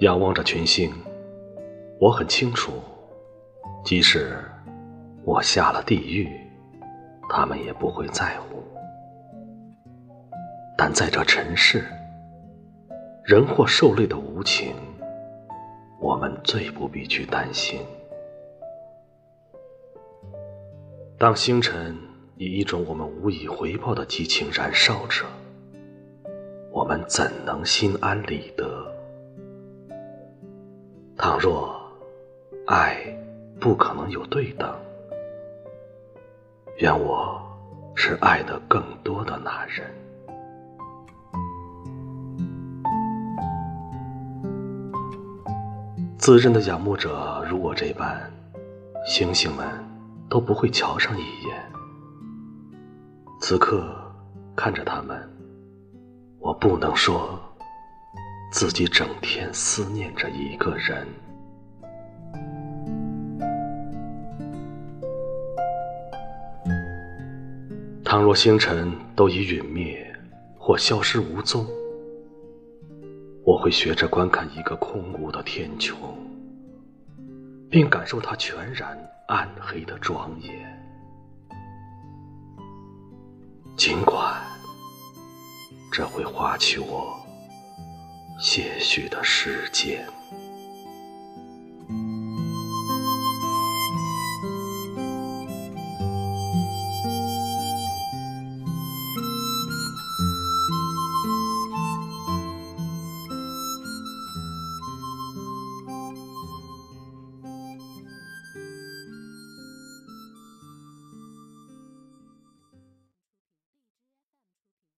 仰望着群星，我很清楚，即使我下了地狱，他们也不会在乎。但在这尘世，人或受累的无情，我们最不必去担心。当星辰以一种我们无以回报的激情燃烧着，我们怎能心安理得？倘若爱不可能有对等，愿我是爱的更多的那人。自认的仰慕者如我这般，星星们都不会瞧上一眼。此刻看着他们，我不能说。自己整天思念着一个人。倘若星辰都已陨灭或消失无踪，我会学着观看一个空无的天穹，并感受它全然暗黑的庄严。尽管这会花去我。些许的时间。